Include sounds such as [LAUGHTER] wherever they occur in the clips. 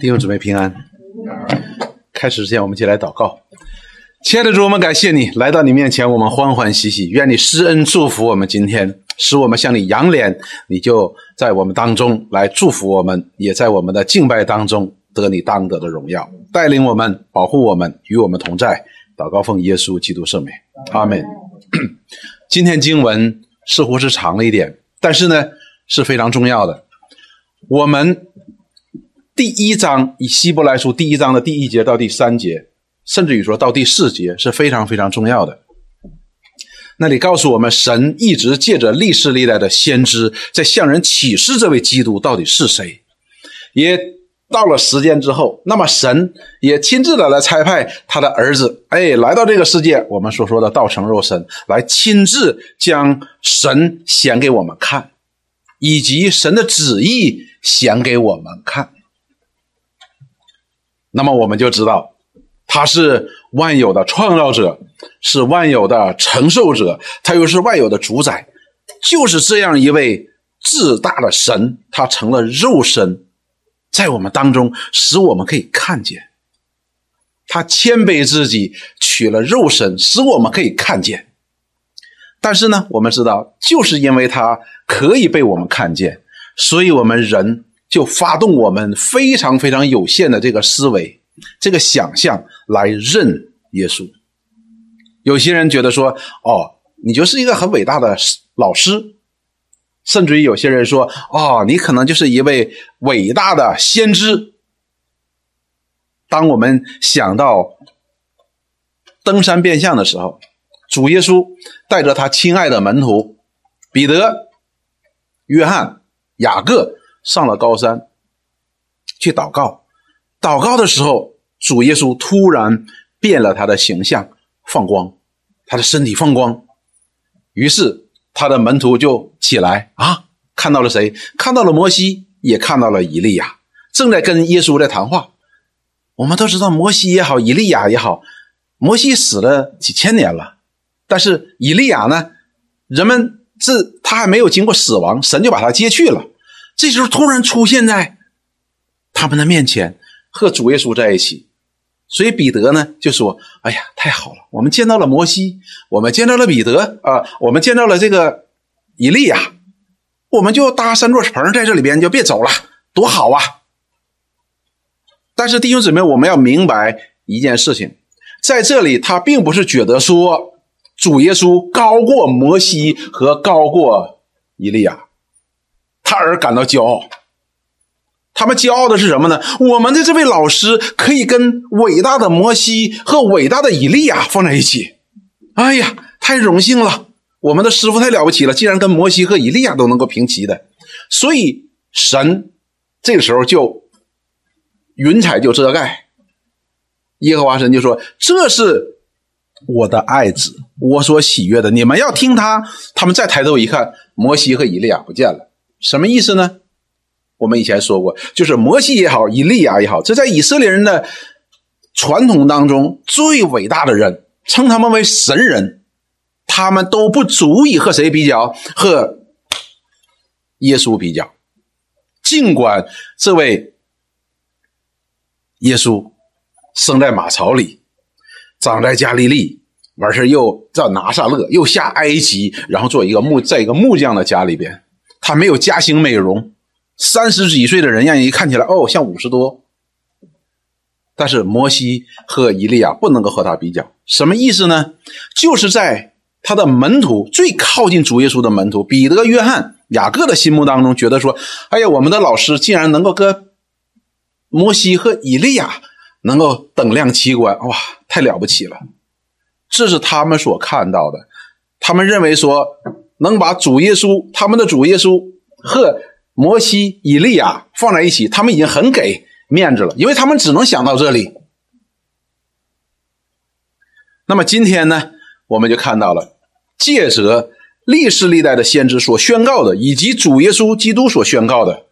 弟兄姊妹平安。开始之前，我们一起来祷告。亲爱的主，我们感谢你来到你面前，我们欢欢喜喜。愿你施恩祝福我们今天，使我们向你扬脸，你就在我们当中来祝福我们，也在我们的敬拜当中得你当得的荣耀，带领我们，保护我们，与我们同在。祷告奉耶稣基督圣名，阿门。[CLEARS THROAT] 今天经文似乎是长了一点，但是呢是非常重要的。我们。第一章以希伯来书第一章的第一节到第三节，甚至于说到第四节是非常非常重要的。那里告诉我们，神一直借着历世历代的先知，在向人启示这位基督到底是谁。也到了时间之后，那么神也亲自的来差派他的儿子，哎，来到这个世界，我们所说的道成肉身，来亲自将神显给我们看，以及神的旨意显给我们看。那么我们就知道，他是万有的创造者，是万有的承受者，他又是万有的主宰，就是这样一位至大的神，他成了肉身，在我们当中，使我们可以看见，他谦卑自己，取了肉身，使我们可以看见。但是呢，我们知道，就是因为他可以被我们看见，所以我们人。就发动我们非常非常有限的这个思维、这个想象来认耶稣。有些人觉得说：“哦，你就是一个很伟大的老师。”甚至于有些人说：“哦，你可能就是一位伟大的先知。”当我们想到登山变相的时候，主耶稣带着他亲爱的门徒彼得、约翰、雅各。上了高山去祷告，祷告的时候，主耶稣突然变了他的形象，放光，他的身体放光，于是他的门徒就起来啊，看到了谁？看到了摩西，也看到了以利亚，正在跟耶稣在谈话。我们都知道，摩西也好，以利亚也好，摩西死了几千年了，但是以利亚呢，人们是他还没有经过死亡，神就把他接去了。这时候突然出现在他们的面前，和主耶稣在一起，所以彼得呢就说：“哎呀，太好了，我们见到了摩西，我们见到了彼得啊，我们见到了这个以利亚，我们就搭三座棚在这里边，就别走了，多好啊！”但是弟兄姊妹，我们要明白一件事情，在这里他并不是觉得说主耶稣高过摩西和高过以利亚。他而感到骄傲，他们骄傲的是什么呢？我们的这位老师可以跟伟大的摩西和伟大的以利亚放在一起。哎呀，太荣幸了！我们的师傅太了不起了，竟然跟摩西和以利亚都能够平齐的。所以神这个时候就云彩就遮盖，耶和华神就说：“这是我的爱子，我所喜悦的，你们要听他。”他们再抬头一看，摩西和以利亚不见了。什么意思呢？我们以前说过，就是摩西也好，以利亚也好，这在以色列人的传统当中最伟大的人，称他们为神人，他们都不足以和谁比较，和耶稣比较。尽管这位耶稣生在马槽里，长在加利利，完事又在拿撒勒，又下埃及，然后做一个木，在一个木匠的家里边。他没有加型美容，三十几岁的人让人一看起来哦像五十多。但是摩西和以利亚不能够和他比较，什么意思呢？就是在他的门徒最靠近主耶稣的门徒彼得、约翰、雅各的心目当中，觉得说：“哎呀，我们的老师竟然能够跟摩西和以利亚能够等量齐观，哇，太了不起了！”这是他们所看到的，他们认为说。能把主耶稣、他们的主耶稣和摩西、以利亚放在一起，他们已经很给面子了，因为他们只能想到这里。那么今天呢，我们就看到了，借着历史历代的先知所宣告的，以及主耶稣基督所宣告的，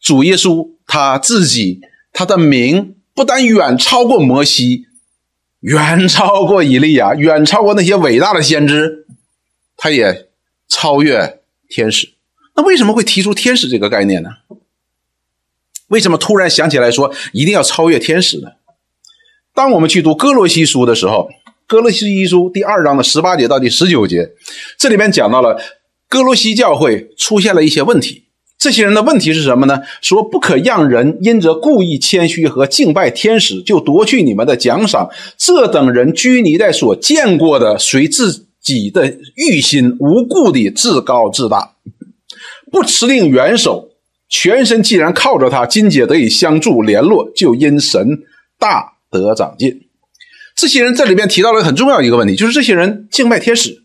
主耶稣他自己，他的名不但远超过摩西，远超过以利亚，远超过那些伟大的先知。他也超越天使，那为什么会提出天使这个概念呢？为什么突然想起来说一定要超越天使呢？当我们去读哥罗西书的时候，哥罗西书第二章的十八节到第十九节，这里面讲到了哥罗西教会出现了一些问题。这些人的问题是什么呢？说不可让人因着故意谦虚和敬拜天使，就夺去你们的奖赏。这等人拘泥在所见过的，随自己的欲心，无故的自高自大，不持定元首，全身既然靠着他，金姐得以相助联络，就因神大得长进。这些人这里面提到了很重要一个问题，就是这些人敬拜天使，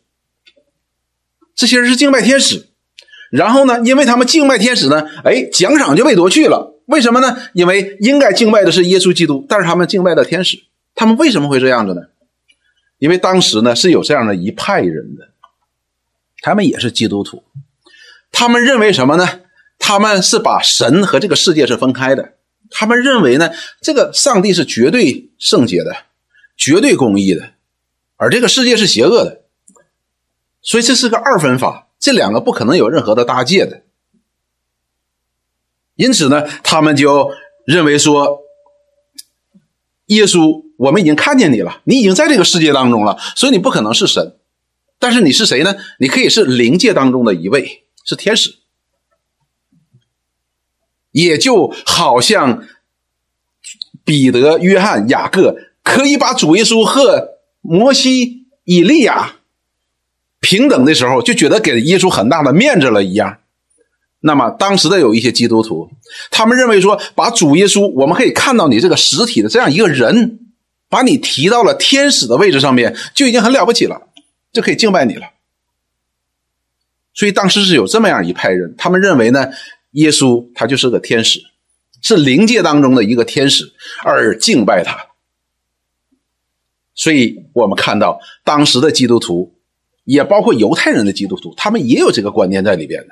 这些人是敬拜天使。然后呢？因为他们敬拜天使呢，哎，奖赏就被夺去了。为什么呢？因为应该敬拜的是耶稣基督，但是他们敬拜的天使。他们为什么会这样子呢？因为当时呢是有这样的一派人的，他们也是基督徒，他们认为什么呢？他们是把神和这个世界是分开的。他们认为呢，这个上帝是绝对圣洁的，绝对公义的，而这个世界是邪恶的。所以这是个二分法。这两个不可能有任何的搭界的，因此呢，他们就认为说，耶稣，我们已经看见你了，你已经在这个世界当中了，所以你不可能是神，但是你是谁呢？你可以是灵界当中的一位，是天使，也就好像彼得、约翰、雅各可以把主耶稣和摩西、以利亚。平等的时候就觉得给耶稣很大的面子了一样，那么当时的有一些基督徒，他们认为说，把主耶稣，我们可以看到你这个实体的这样一个人，把你提到了天使的位置上面，就已经很了不起了，就可以敬拜你了。所以当时是有这么样一派人，他们认为呢，耶稣他就是个天使，是灵界当中的一个天使，而敬拜他。所以我们看到当时的基督徒。也包括犹太人的基督徒，他们也有这个观念在里边的。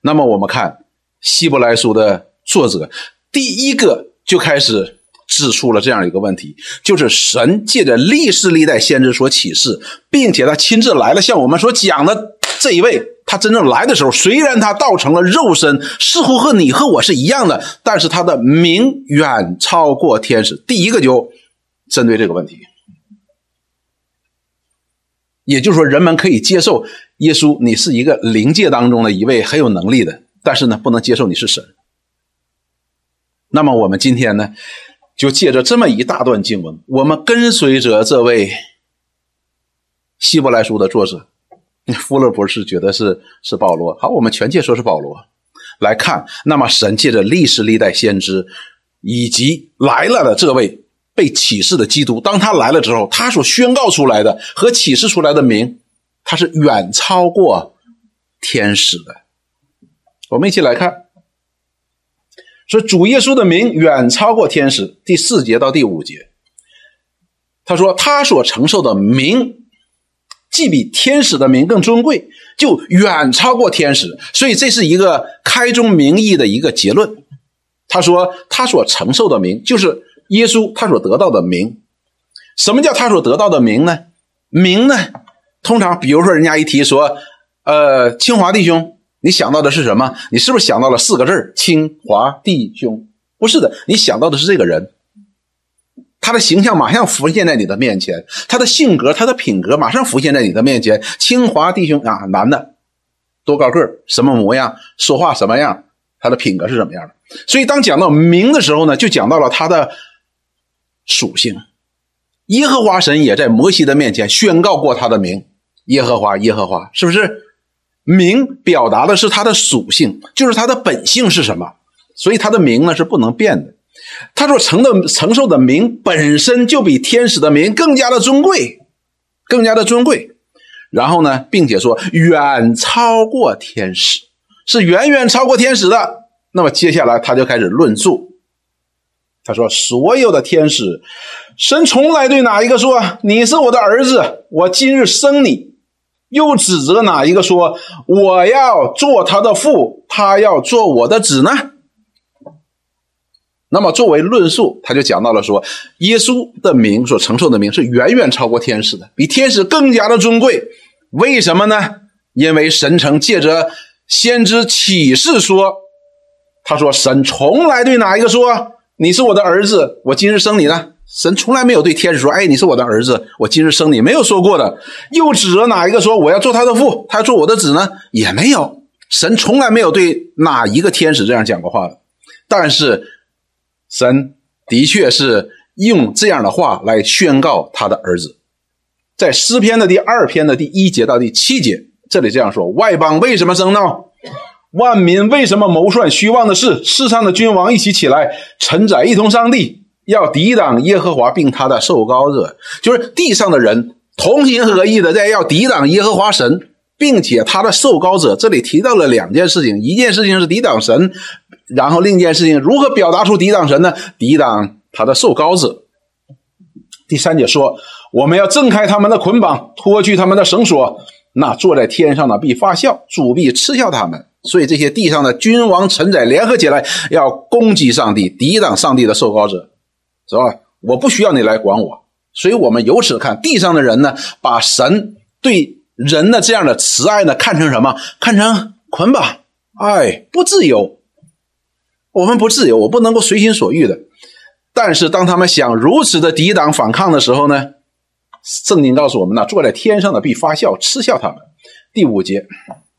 那么我们看希伯来书的作者，第一个就开始指出了这样一个问题，就是神借着历世历代先知所启示，并且他亲自来了，像我们所讲的这一位，他真正来的时候，虽然他道成了肉身，似乎和你和我是一样的，但是他的名远超过天使。第一个就针对这个问题。也就是说，人们可以接受耶稣，你是一个灵界当中的一位很有能力的，但是呢，不能接受你是神。那么我们今天呢，就借着这么一大段经文，我们跟随着这位希伯来书的作者，富勒博士觉得是是保罗。好，我们全界说是保罗来看。那么神借着历史历代先知以及来了的这位。被启示的基督，当他来了之后，他所宣告出来的和启示出来的名，他是远超过天使的。我们一起来看，说主耶稣的名远超过天使。第四节到第五节，他说他所承受的名，既比天使的名更尊贵，就远超过天使。所以这是一个开宗明义的一个结论。他说他所承受的名就是。耶稣他所得到的名，什么叫他所得到的名呢？名呢？通常，比如说人家一提说，呃，清华弟兄，你想到的是什么？你是不是想到了四个字清华弟兄”？不是的，你想到的是这个人，他的形象马上浮现在你的面前，他的性格、他的品格马上浮现在你的面前。清华弟兄啊，男的，多高个什么模样，说话什么样，他的品格是什么样的？所以，当讲到名的时候呢，就讲到了他的。属性，耶和华神也在摩西的面前宣告过他的名，耶和华，耶和华，是不是？名表达的是他的属性，就是他的本性是什么，所以他的名呢是不能变的。他所承的承受的名本身就比天使的名更加的尊贵，更加的尊贵。然后呢，并且说远超过天使，是远远超过天使的。那么接下来他就开始论述。他说：“所有的天使，神从来对哪一个说你是我的儿子，我今日生你；又指责哪一个说我要做他的父，他要做我的子呢？”那么作为论述，他就讲到了说，耶稣的名所承受的名是远远超过天使的，比天使更加的尊贵。为什么呢？因为神曾借着先知启示说。他说：“神从来对哪一个说你是我的儿子，我今日生你呢？神从来没有对天使说：‘哎，你是我的儿子，我今日生你。’没有说过的。又指着哪一个说我要做他的父，他要做我的子呢？也没有。神从来没有对哪一个天使这样讲过话的。但是神的确是用这样的话来宣告他的儿子，在诗篇的第二篇的第一节到第七节，这里这样说：外邦为什么争闹？万民为什么谋算虚妄的事？世上的君王一起起来，臣宰一同上帝，要抵挡耶和华并他的受膏者，就是地上的人同心合意的在要抵挡耶和华神，并且他的受膏者。这里提到了两件事情，一件事情是抵挡神，然后另一件事情如何表达出抵挡神呢？抵挡他的受膏者。第三节说，我们要挣开他们的捆绑，脱去他们的绳索，那坐在天上的必发笑，主必嗤笑他们。所以这些地上的君王臣宰联合起来，要攻击上帝，抵挡上帝的受膏者，是吧？我不需要你来管我。所以我们由此看，地上的人呢，把神对人的这样的慈爱呢，看成什么？看成捆绑，哎，不自由。我们不自由，我不能够随心所欲的。但是当他们想如此的抵挡反抗的时候呢，圣经告诉我们呢，坐在天上的必发笑，嗤笑他们。第五节。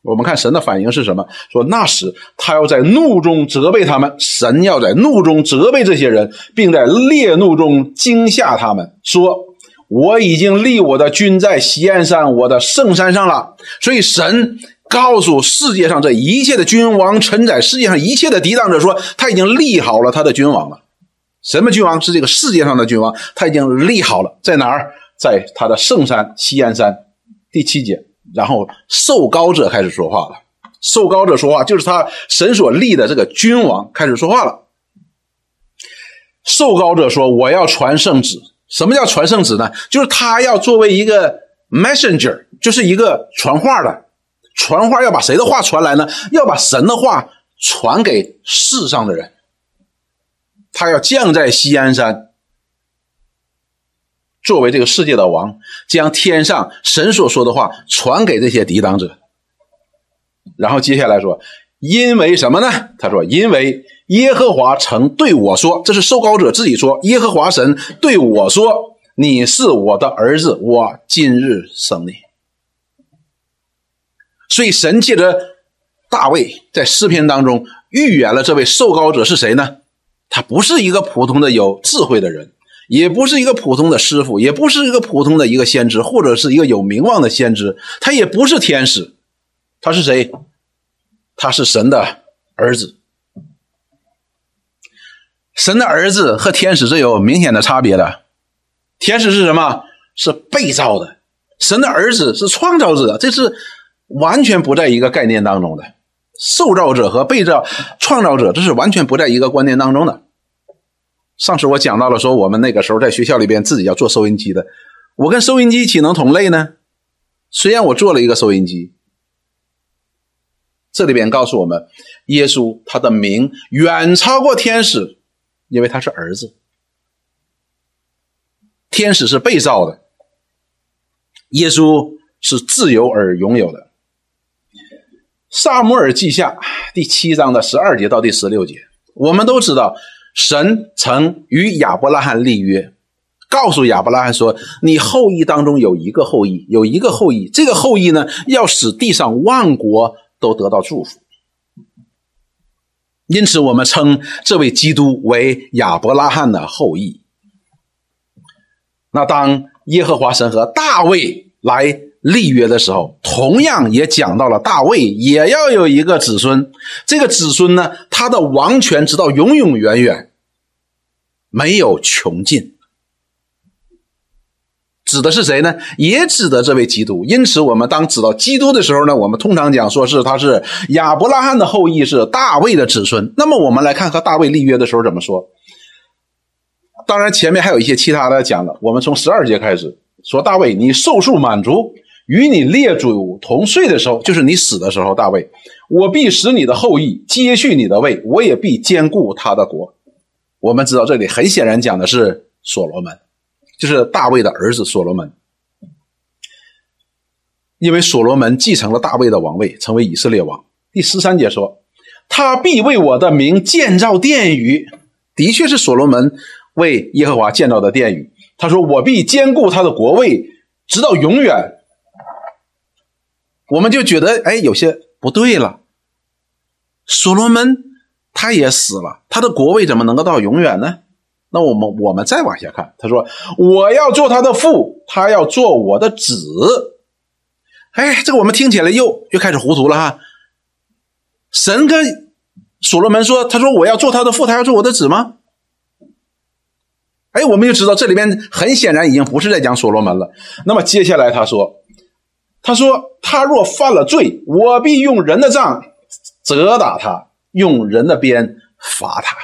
我们看神的反应是什么？说那时他要在怒中责备他们，神要在怒中责备这些人，并在烈怒中惊吓他们。说我已经立我的军在西安山，我的圣山上了。所以神告诉世界上这一切的君王承载世界上一切的抵挡者说，他已经立好了他的君王了。什么君王？是这个世界上的君王，他已经立好了，在哪儿？在他的圣山西安山。第七节。然后受膏者开始说话了，受膏者说话就是他神所立的这个君王开始说话了。受膏者说：“我要传圣旨。什么叫传圣旨呢？就是他要作为一个 messenger，就是一个传话的。传话要把谁的话传来呢？要把神的话传给世上的人。他要降在西安山。”作为这个世界的王，将天上神所说的话传给这些抵挡者。然后接下来说，因为什么呢？他说，因为耶和华曾对我说，这是受膏者自己说，耶和华神对我说：“你是我的儿子，我今日生你。”所以神借着大卫在诗篇当中预言了这位受膏者是谁呢？他不是一个普通的有智慧的人。也不是一个普通的师傅，也不是一个普通的一个先知，或者是一个有名望的先知，他也不是天使，他是谁？他是神的儿子。神的儿子和天使是有明显的差别的。天使是什么？是被造的。神的儿子是创造者，这是完全不在一个概念当中的。受造者和被造、创造者，这是完全不在一个观念当中的。上次我讲到了，说我们那个时候在学校里边自己要做收音机的，我跟收音机岂能同类呢？虽然我做了一个收音机，这里边告诉我们，耶稣他的名远超过天使，因为他是儿子。天使是被造的，耶稣是自由而拥有的。萨姆尔记下第七章的十二节到第十六节，我们都知道。神曾与亚伯拉罕立约，告诉亚伯拉罕说：“你后裔当中有一个后裔，有一个后裔，这个后裔呢，要使地上万国都得到祝福。”因此，我们称这位基督为亚伯拉罕的后裔。那当耶和华神和大卫来。立约的时候，同样也讲到了大卫也要有一个子孙。这个子孙呢，他的王权直到永永远远，没有穷尽。指的是谁呢？也指的这位基督。因此，我们当指到基督的时候呢，我们通常讲说是他是亚伯拉罕的后裔，是大卫的子孙。那么，我们来看和大卫立约的时候怎么说。当然，前面还有一些其他的讲了。我们从十二节开始说，大卫，你受数满足。与你列祖同睡的时候，就是你死的时候，大卫，我必使你的后裔接续你的位，我也必兼顾他的国。我们知道这里很显然讲的是所罗门，就是大卫的儿子所罗门，因为所罗门继承了大卫的王位，成为以色列王。第十三节说，他必为我的名建造殿宇。的确是所罗门为耶和华建造的殿宇。他说：“我必坚固他的国位，直到永远。”我们就觉得，哎，有些不对了。所罗门他也死了，他的国位怎么能够到永远呢？那我们我们再往下看，他说：“我要做他的父，他要做我的子。”哎，这个我们听起来又又开始糊涂了哈。神跟所罗门说：“他说我要做他的父，他要做我的子吗？”哎，我们就知道这里面很显然已经不是在讲所罗门了。那么接下来他说：“他说他若犯了罪，我必用人的杖责打他，用人的鞭罚他。”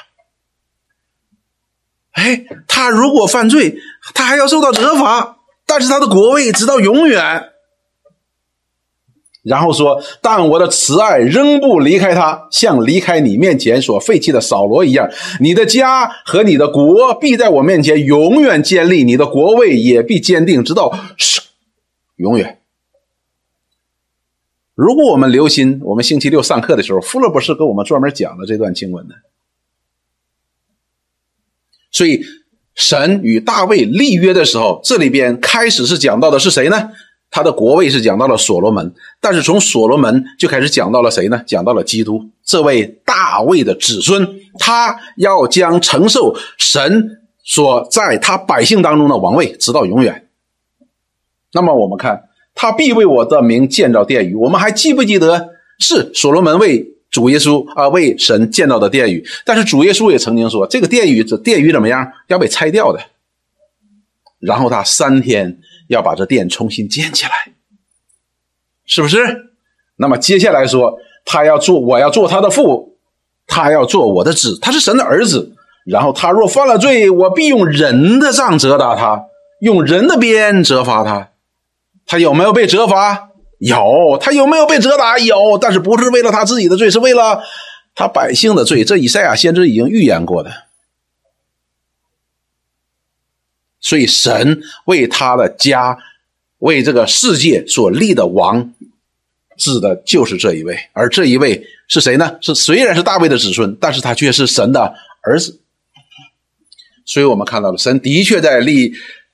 哎，他如果犯罪，他还要受到责罚，但是他的国位直到永远。然后说：“但我的慈爱仍不离开他，像离开你面前所废弃的扫罗一样。你的家和你的国必在我面前永远建立，你的国位也必坚定，直到永远。”如果我们留心，我们星期六上课的时候，富勒博士给我们专门讲了这段经文的。所以，神与大卫立约的时候，这里边开始是讲到的是谁呢？他的国位是讲到了所罗门，但是从所罗门就开始讲到了谁呢？讲到了基督这位大卫的子孙，他要将承受神所在他百姓当中的王位，直到永远。那么我们看，他必为我的名建造殿宇。我们还记不记得是所罗门为主耶稣啊为神建造的殿宇？但是主耶稣也曾经说，这个殿宇这殿宇怎么样？要被拆掉的。然后他三天。要把这殿重新建起来，是不是？那么接下来说，他要做，我要做他的父，他要做我的子，他是神的儿子。然后他若犯了罪，我必用人的杖责打他，用人的鞭责罚他。他有没有被责罚？有。他有没有被责打？有。但是不是为了他自己的罪，是为了他百姓的罪。这以赛亚先知已经预言过的。所以，神为他的家、为这个世界所立的王，指的就是这一位。而这一位是谁呢？是虽然是大卫的子孙，但是他却是神的儿子。所以我们看到了，神的确在立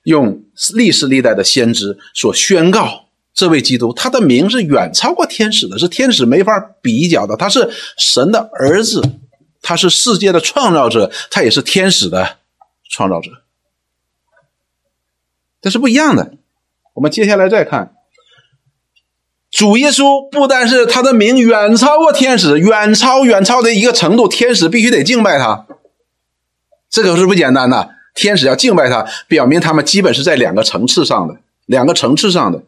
用历史历代的先知所宣告，这位基督，他的名是远超过天使的，是天使没法比较的。他是神的儿子，他是世界的创造者，他也是天使的创造者。这是不一样的。我们接下来再看，主耶稣不单是他的名远超过天使，远超远超的一个程度，天使必须得敬拜他。这可是不简单的，天使要敬拜他，表明他们基本是在两个层次上的，两个层次上的，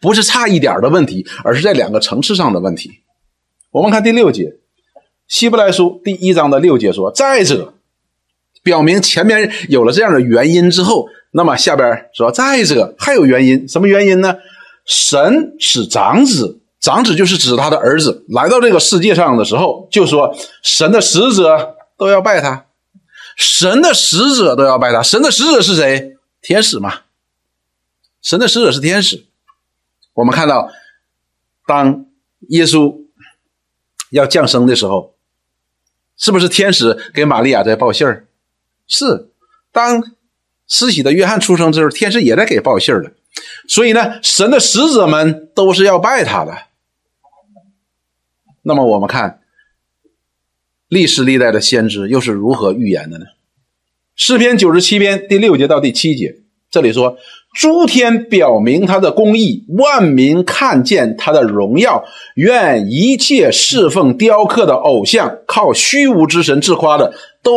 不是差一点的问题，而是在两个层次上的问题。我们看第六节，希伯来书第一章的六节说：“再者，表明前面有了这样的原因之后。”那么下边说，再者还有原因，什么原因呢？神使长子，长子就是指他的儿子来到这个世界上的时候，就说神的使者都要拜他，神的使者都要拜他。神的使者是谁？天使嘛。神的使者是天使。我们看到，当耶稣要降生的时候，是不是天使给玛利亚在报信儿？是。当施洗的约翰出生之后，天使也在给报信儿了，所以呢，神的使者们都是要拜他的。那么我们看历史历代的先知又是如何预言的呢？诗篇九十七篇第六节到第七节，这里说：“诸天表明他的公义，万民看见他的荣耀。愿一切侍奉雕刻的偶像、靠虚无之神自夸的，都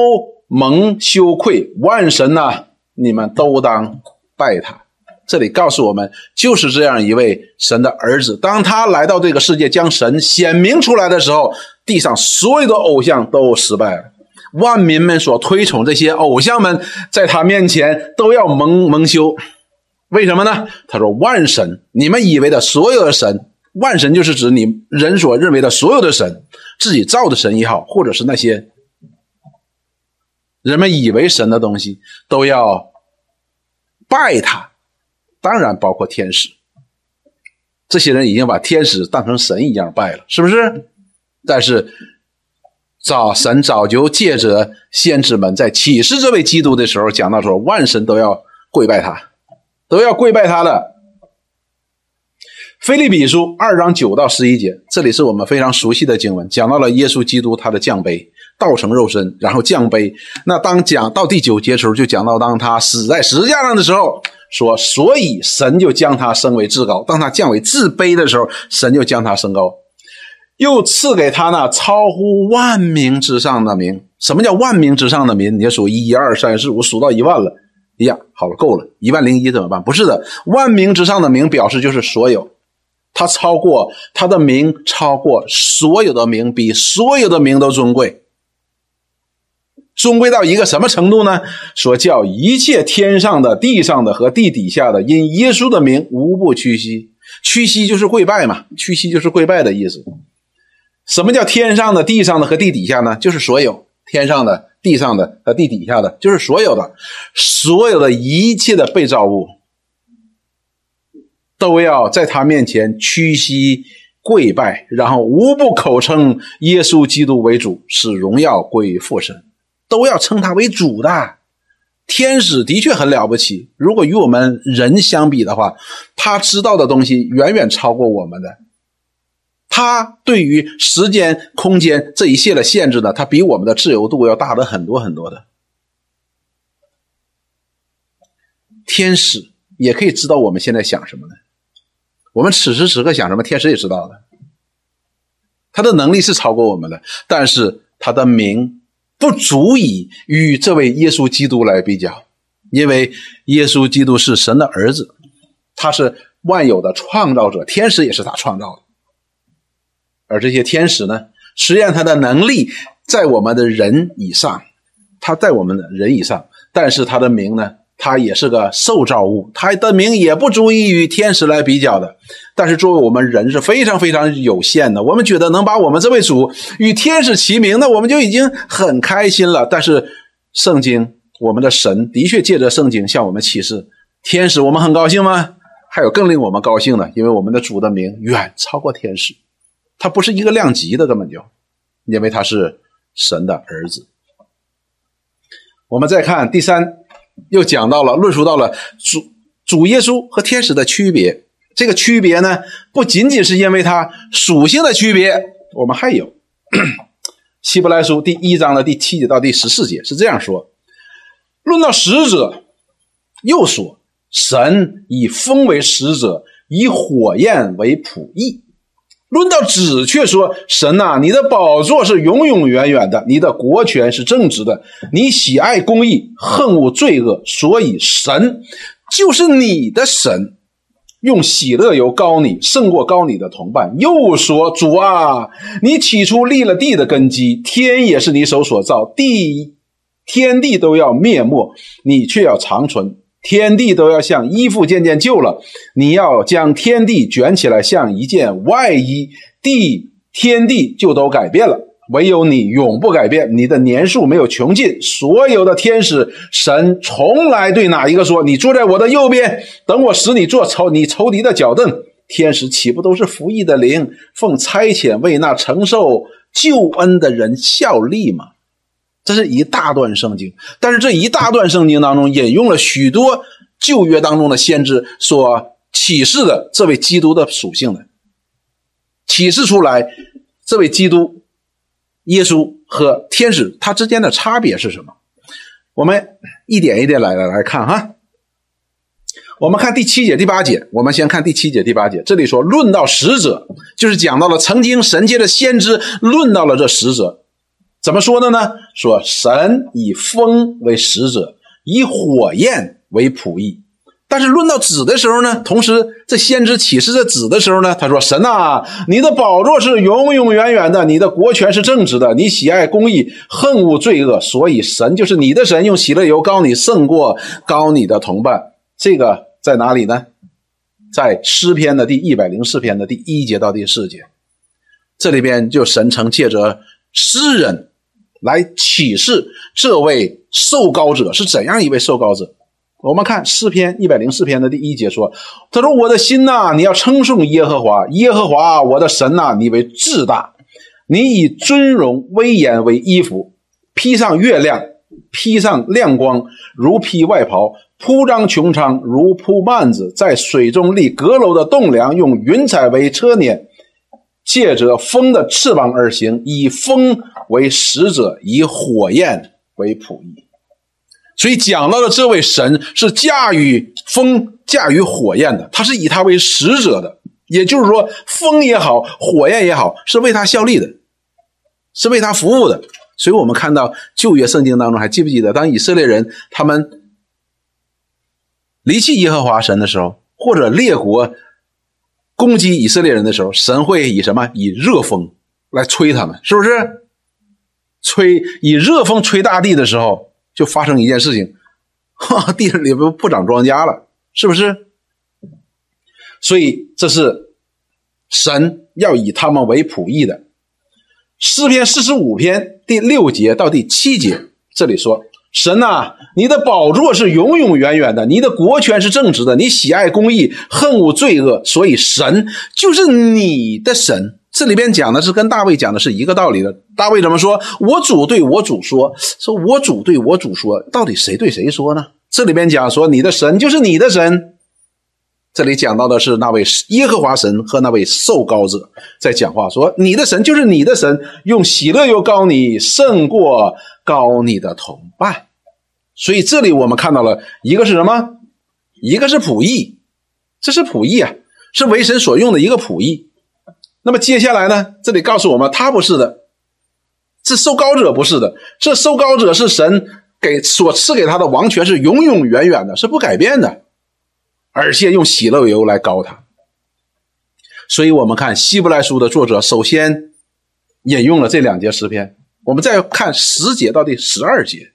蒙羞愧。万神呐！”你们都当拜他。这里告诉我们，就是这样一位神的儿子。当他来到这个世界，将神显明出来的时候，地上所有的偶像都失败了。万民们所推崇这些偶像们，在他面前都要蒙蒙羞。为什么呢？他说：“万神，你们以为的所有的神，万神就是指你人所认为的所有的神，自己造的神也好，或者是那些。”人们以为神的东西都要拜他，当然包括天使。这些人已经把天使当成神一样拜了，是不是？但是早神早就借着先知们在启示这位基督的时候，讲到说万神都要跪拜他，都要跪拜他的。菲利比书二章九到十一节，这里是我们非常熟悉的经文，讲到了耶稣基督他的降杯。道成肉身，然后降杯。那当讲到第九节的时候，就讲到当他死在十字架上的时候，说，所以神就将他升为至高。当他降为至卑的时候，神就将他升高，又赐给他那超乎万名之上的名。什么叫万名之上的名？你数一二三四五，数到一万了。哎呀，好了，够了，一万零一怎么办？不是的，万名之上的名表示就是所有，他超过他的名，超过所有的名，比所有的名都尊贵。终归到一个什么程度呢？说叫一切天上的、地上的和地底下的，因耶稣的名无不屈膝。屈膝就是跪拜嘛，屈膝就是跪拜的意思。什么叫天上的、地上的和地底下呢？就是所有天上的、地上的和地底下的，就是所有的、所有的一切的被造物，都要在他面前屈膝跪拜，然后无不口称耶稣基督为主，使荣耀归于父神。都要称他为主的天使的确很了不起。如果与我们人相比的话，他知道的东西远远超过我们的。他对于时间、空间这一切的限制呢，他比我们的自由度要大的很多很多的。天使也可以知道我们现在想什么呢？我们此时此刻想什么，天使也知道的。他的能力是超过我们的，但是他的名。不足以与这位耶稣基督来比较，因为耶稣基督是神的儿子，他是万有的创造者，天使也是他创造的。而这些天使呢，实验他的能力在我们的人以上，他在我们的人以上，但是他的名呢？他也是个受造物，他的名也不足以与天使来比较的。但是作为我们人是非常非常有限的，我们觉得能把我们这位主与天使齐名，那我们就已经很开心了。但是圣经，我们的神的确借着圣经向我们启示天使，我们很高兴吗？还有更令我们高兴的，因为我们的主的名远超过天使，他不是一个量级的，根本就，因为他是神的儿子。我们再看第三。又讲到了，论述到了主主耶稣和天使的区别。这个区别呢，不仅仅是因为它属性的区别，我们还有 [CLEARS THROAT] 希伯来书第一章的第七节到第十四节是这样说：论到使者，又说神以风为使者，以火焰为仆役。论到子，却说神呐，你的宝座是永永远远的，你的国权是正直的，你喜爱公义，恨恶罪恶，所以神就是你的神，用喜乐油高你，胜过高你的同伴。又说主啊，你起初立了地的根基，天也是你手所造，地天地都要灭没，你却要长存。天地都要像衣服渐渐旧了，你要将天地卷起来，像一件外衣，地天地就都改变了。唯有你永不改变，你的年数没有穷尽。所有的天使神从来对哪一个说：“你坐在我的右边，等我使你做仇你仇敌的脚凳。”天使岂不都是服役的灵，奉差遣为那承受救恩的人效力吗？这是一大段圣经，但是这一大段圣经当中引用了许多旧约当中的先知所启示的这位基督的属性的，启示出来这位基督耶稣和天使他之间的差别是什么？我们一点一点来来来看哈。我们看第七节第八节，我们先看第七节第八节，这里说论到使者，就是讲到了曾经神界的先知论到了这使者。怎么说的呢？说神以风为使者，以火焰为仆役。但是论到子的时候呢，同时这先知启示这子的时候呢，他说：“神呐，你的宝座是永永远远的，你的国权是正直的，你喜爱公义，恨恶罪恶，所以神就是你的神，用喜乐油膏你，胜过高你的同伴。”这个在哪里呢？在诗篇的第一百零四篇的第一节到第四节，这里边就神曾借着诗人。来启示这位受膏者是怎样一位受膏者？我们看诗篇一百零四篇的第一节说：“他说我的心呐，你要称颂耶和华，耶和华我的神呐，你为至大。你以尊荣威严为衣服，披上月亮，披上亮光，如披外袍；铺张穹苍，如铺幔子。在水中立阁楼的栋梁，用云彩为车辇，借着风的翅膀而行，以风为使者，以火焰为仆役。所以讲到的这位神是驾驭风、驾驭火焰的，他是以他为使者的。也就是说，风也好，火焰也好，是为他效力的，是为他服务的。所以，我们看到旧约圣经当中，还记不记得，当以色列人他们离弃耶和华神的时候，或者列国攻击以色列人的时候，神会以什么？以热风来吹他们，是不是？吹以热风吹大地的时候，就发生一件事情，哈，[LAUGHS] 地里不不长庄稼了，是不是？所以这是神要以他们为仆役的。诗篇四十五篇第六节到第七节，这里说：“神呐，你的宝座是永永远远的，你的国权是正直的，你喜爱公义，恨恶罪恶，所以神就是你的神。”这里边讲的是跟大卫讲的是一个道理的。大卫怎么说？我主对我主说：“说我主对我主说，到底谁对谁说呢？”这里边讲说：“你的神就是你的神。”这里讲到的是那位耶和华神和那位受膏者在讲话，说：“你的神就是你的神，用喜乐又高你，胜过高你的同伴。”所以这里我们看到了一个是什么？一个是仆役，这是仆役啊，是为神所用的一个仆役。那么接下来呢？这里告诉我们，他不是的，这受膏者不是的，这受膏者是神给所赐给他的王权，是永永远远的，是不改变的。而且用喜乐油来膏他，所以我们看希伯来书的作者首先引用了这两节诗篇。我们再看十节到第十二节，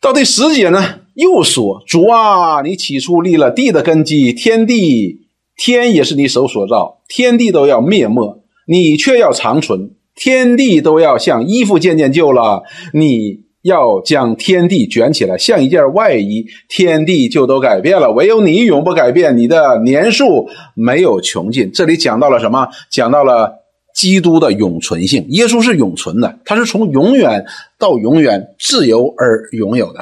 到第十节呢，又说：“主啊，你起初立了地的根基，天地天也是你手所造，天地都要灭没，你却要长存；天地都要像衣服渐渐旧了，你。”要将天地卷起来，像一件外衣，天地就都改变了。唯有你永不改变，你的年数没有穷尽。这里讲到了什么？讲到了基督的永存性。耶稣是永存的，他是从永远到永远自由而拥有的。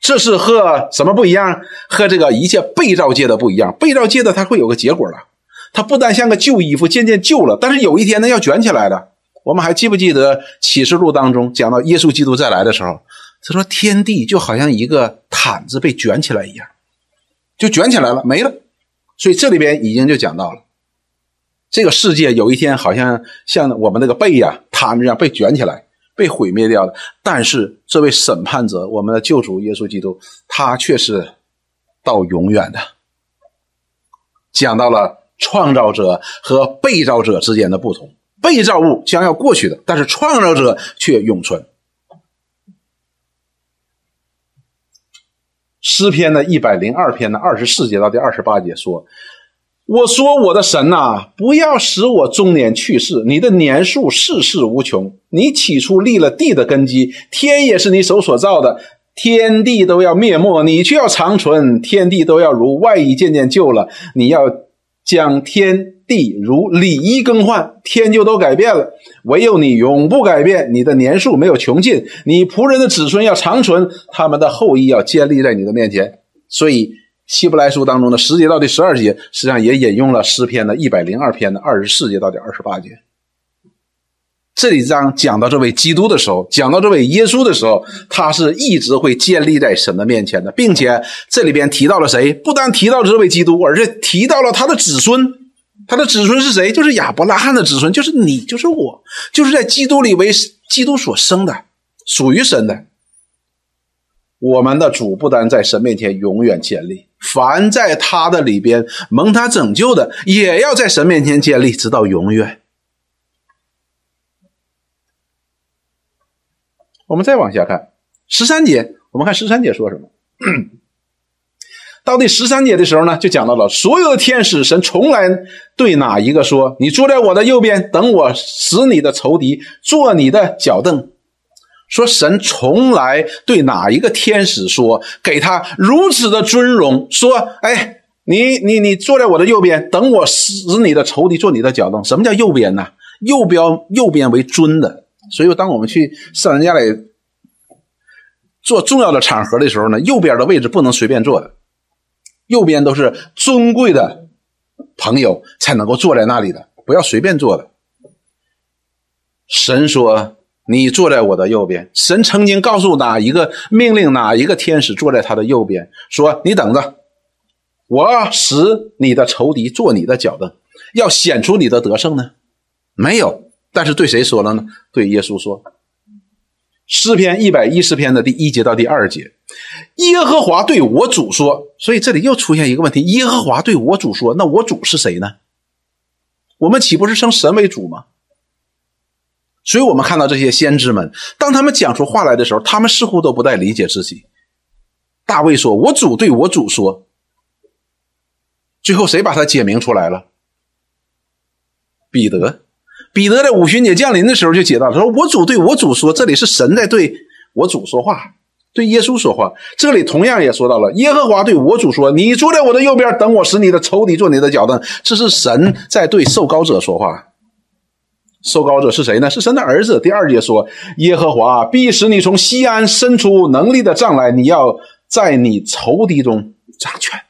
这是和什么不一样？和这个一切被造界的不一样。被造界的它会有个结果了，它不但像个旧衣服渐渐旧了，但是有一天呢要卷起来的。我们还记不记得启示录当中讲到耶稣基督再来的时候，他说天地就好像一个毯子被卷起来一样，就卷起来了，没了。所以这里边已经就讲到了，这个世界有一天好像像我们那个被呀、毯子一样被卷起来、被毁灭掉的。但是这位审判者，我们的救主耶稣基督，他却是到永远的。讲到了创造者和被造者之间的不同。被造物将要过去的，但是创造者却永存。诗篇的一百零二篇的二十四节到第二十八节说：“我说我的神呐，不要使我中年去世。你的年数世世无穷。你起初立了地的根基，天也是你手所造的，天地都要灭没，你却要长存。天地都要如外衣渐渐旧了，你要将天。”地如礼仪更换，天就都改变了，唯有你永不改变。你的年数没有穷尽，你仆人的子孙要长存，他们的后裔要建立在你的面前。所以，希伯来书当中的十节到第十二节，实际上也引用了诗篇的一百零二篇的二十四节到第二十八节。这里章讲到这位基督的时候，讲到这位耶稣的时候，他是一直会建立在神的面前的，并且这里边提到了谁？不但提到了这位基督，而且提到了他的子孙。他的子孙是谁？就是亚伯拉罕的子孙，就是你，就是我，就是在基督里为基督所生的，属于神的。我们的主不单在神面前永远建立，凡在他的里边蒙他拯救的，也要在神面前建立，直到永远。我们再往下看十三节，我们看十三节说什么。到第十三节的时候呢，就讲到了所有的天使，神从来对哪一个说：“你坐在我的右边，等我使你的仇敌坐你的脚凳。”说神从来对哪一个天使说，给他如此的尊荣，说：“哎，你你你坐在我的右边，等我使你的仇敌坐你的脚凳。”什么叫右边呢？右边右边为尊的。所以，当我们去上人家里做重要的场合的时候呢，右边的位置不能随便坐的，右边都是尊贵的朋友才能够坐在那里的，不要随便坐的。神说：“你坐在我的右边。”神曾经告诉哪一个命令哪一个天使坐在他的右边，说：“你等着，我使你的仇敌坐你的脚凳，要显出你的得胜呢。”没有，但是对谁说了呢？对耶稣说。诗篇一百一十篇的第一节到第二节，耶和华对我主说。所以这里又出现一个问题：耶和华对我主说，那我主是谁呢？我们岂不是称神为主吗？所以我们看到这些先知们，当他们讲出话来的时候，他们似乎都不太理解自己。大卫说：“我主对我主说。”最后谁把他解明出来了？彼得。彼得在五旬节降临的时候就解答说：“我主对我主说，这里是神在对我主说话，对耶稣说话。这里同样也说到了，耶和华对我主说：‘你坐在我的右边，等我使你的仇敌做你的脚凳。’这是神在对受膏者说话。”受膏者是谁呢？是神的儿子。第二节说：“耶和华必使你从西安伸出能力的杖来，你要在你仇敌中掌权，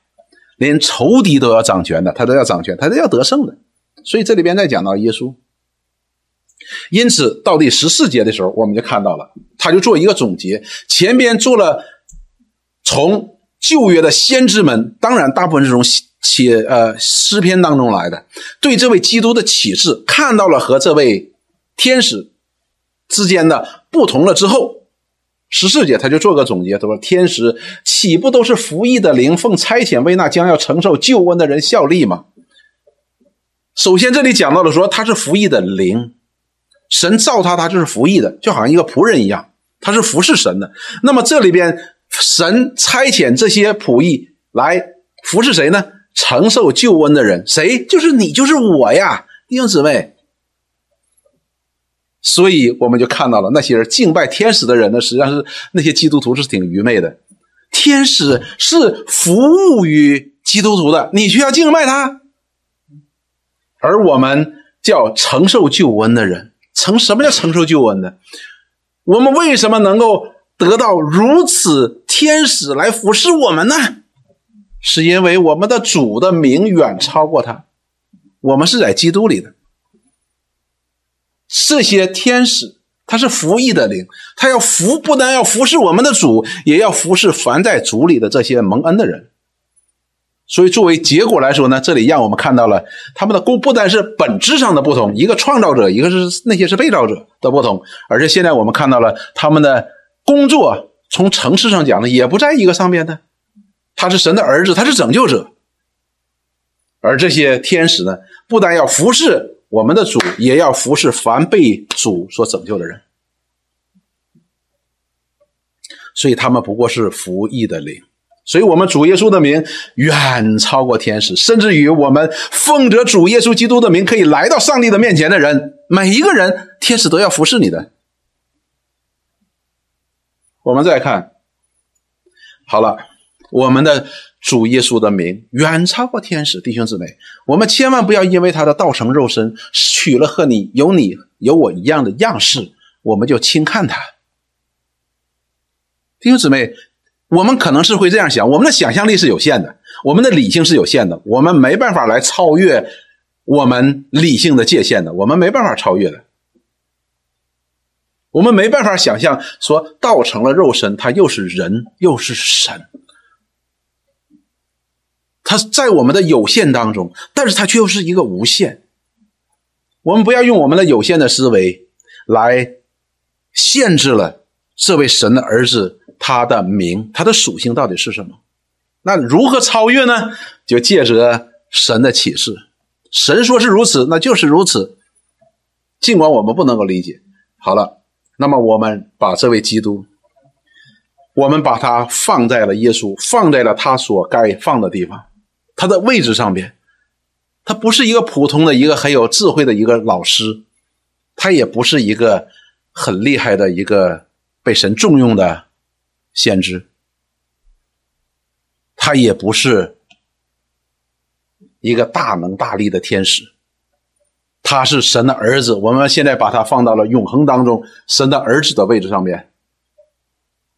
连仇敌都要掌权的，他都要掌权，他都要得胜的。所以这里边在讲到耶稣。因此到第十四节的时候，我们就看到了，他就做一个总结，前边做了从旧约的先知们，当然大部分是从。写呃诗篇当中来的，对这位基督的启示看到了和这位天使之间的不同了之后，十四节他就做个总结，他说：“天使岂不都是服役的灵，奉差遣为那将要承受救恩的人效力吗？”首先这里讲到了说他是服役的灵，神造他，他就是服役的，就好像一个仆人一样，他是服侍神的。那么这里边神差遣这些仆役来服侍谁呢？承受救恩的人，谁？就是你，就是我呀，弟兄姊妹。所以我们就看到了那些人敬拜天使的人呢，实际上是那些基督徒是挺愚昧的。天使是服务于基督徒的，你却要敬拜他。而我们叫承受救恩的人，承什么叫承受救恩呢？我们为什么能够得到如此天使来服侍我们呢？是因为我们的主的名远超过他，我们是在基督里的。这些天使他是服役的灵，他要服，不但要服侍我们的主，也要服侍凡在主里的这些蒙恩的人。所以作为结果来说呢，这里让我们看到了他们的工不单是本质上的不同，一个创造者，一个是那些是被造者的不同，而且现在我们看到了他们的工作从层次上讲呢，也不在一个上面的。他是神的儿子，他是拯救者，而这些天使呢，不但要服侍我们的主，也要服侍凡被主所拯救的人。所以他们不过是服役的灵。所以，我们主耶稣的名远超过天使，甚至于我们奉着主耶稣基督的名可以来到上帝的面前的人，每一个人，天使都要服侍你的。我们再看，好了。我们的主耶稣的名远超过天使，弟兄姊妹，我们千万不要因为他的道成肉身，取了和你有你有我一样的样式，我们就轻看他。弟兄姊妹，我们可能是会这样想，我们的想象力是有限的，我们的理性是有限的，我们没办法来超越我们理性的界限的，我们没办法超越的，我们没办法想象说道成了肉身，他又是人又是神。他在我们的有限当中，但是他却又是一个无限。我们不要用我们的有限的思维来限制了这位神的儿子他的名，他的属性到底是什么？那如何超越呢？就借着神的启示，神说是如此，那就是如此。尽管我们不能够理解。好了，那么我们把这位基督，我们把他放在了耶稣，放在了他所该放的地方。他的位置上边，他不是一个普通的一个很有智慧的一个老师，他也不是一个很厉害的一个被神重用的先知，他也不是一个大能大力的天使，他是神的儿子，我们现在把他放到了永恒当中，神的儿子的位置上面，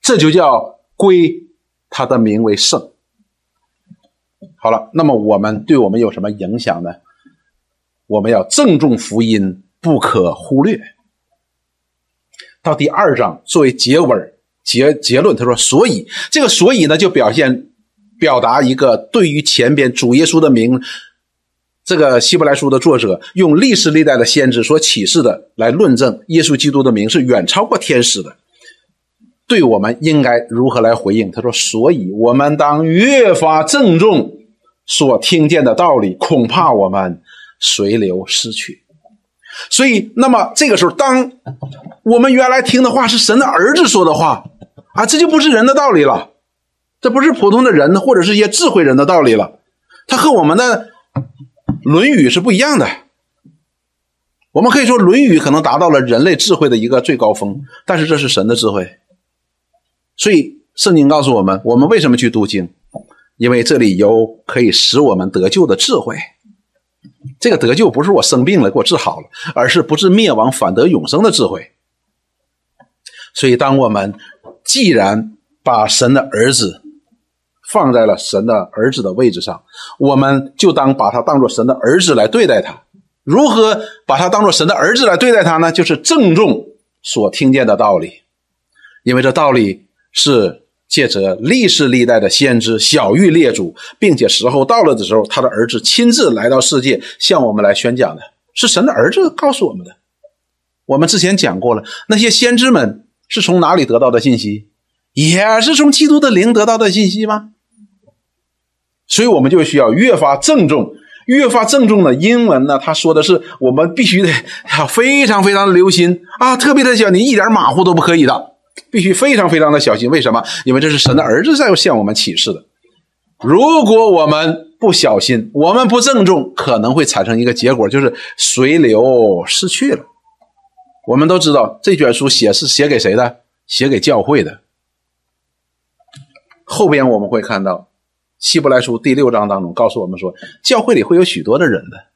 这就叫归他的名为圣。好了，那么我们对我们有什么影响呢？我们要郑重福音，不可忽略。到第二章作为结尾结结论，他说：“所以这个所以呢，就表现表达一个对于前边主耶稣的名。”这个希伯来书的作者用历史历代的先知所启示的来论证耶稣基督的名是远超过天使的，对我们应该如何来回应？他说：“所以我们当越发郑重所听见的道理，恐怕我们随流失去。”所以，那么这个时候，当我们原来听的话是神的儿子说的话啊，这就不是人的道理了，这不是普通的人或者是一些智慧人的道理了，它和我们的。《论语》是不一样的，我们可以说《论语》可能达到了人类智慧的一个最高峰，但是这是神的智慧。所以圣经告诉我们，我们为什么去读经？因为这里有可以使我们得救的智慧。这个得救不是我生病了给我治好了，而是不致灭亡反得永生的智慧。所以，当我们既然把神的儿子，放在了神的儿子的位置上，我们就当把他当做神的儿子来对待他。如何把他当做神的儿子来对待他呢？就是郑重所听见的道理，因为这道理是借着历世历代的先知小玉列祖，并且时候到了的时候，他的儿子亲自来到世界向我们来宣讲的，是神的儿子告诉我们的。我们之前讲过了，那些先知们是从哪里得到的信息？也是从基督的灵得到的信息吗？所以我们就需要越发郑重，越发郑重的英文呢？他说的是，我们必须得要非常非常留心啊，特别的小，心一点马虎都不可以的，必须非常非常的小心。为什么？因为这是神的儿子在向我们启示的。如果我们不小心，我们不郑重，可能会产生一个结果，就是随流失去了。我们都知道，这卷书写是写给谁的？写给教会的。后边我们会看到。希伯来书第六章当中告诉我们说，教会里会有许多的人的，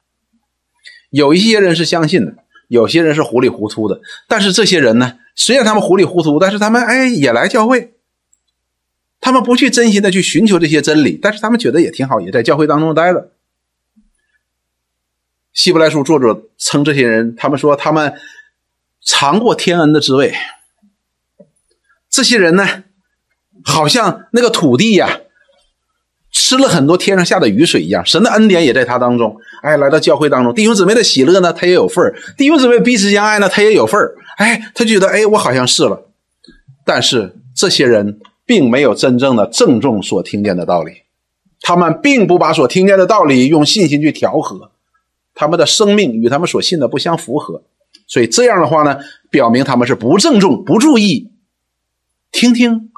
有一些人是相信的，有些人是糊里糊涂的。但是这些人呢，虽然他们糊里糊涂，但是他们哎也来教会，他们不去真心的去寻求这些真理，但是他们觉得也挺好，也在教会当中待着。希伯来书作者称这些人，他们说他们尝过天恩的滋味。这些人呢，好像那个土地呀。吃了很多天上下的雨水一样，神的恩典也在他当中。哎，来到教会当中，弟兄姊妹的喜乐呢，他也有份儿；弟兄姊妹彼此相爱呢，他也有份儿。哎，他觉得，哎，我好像是了。但是这些人并没有真正的郑重所听见的道理，他们并不把所听见的道理用信心去调和，他们的生命与他们所信的不相符合。所以这样的话呢，表明他们是不郑重、不注意，听听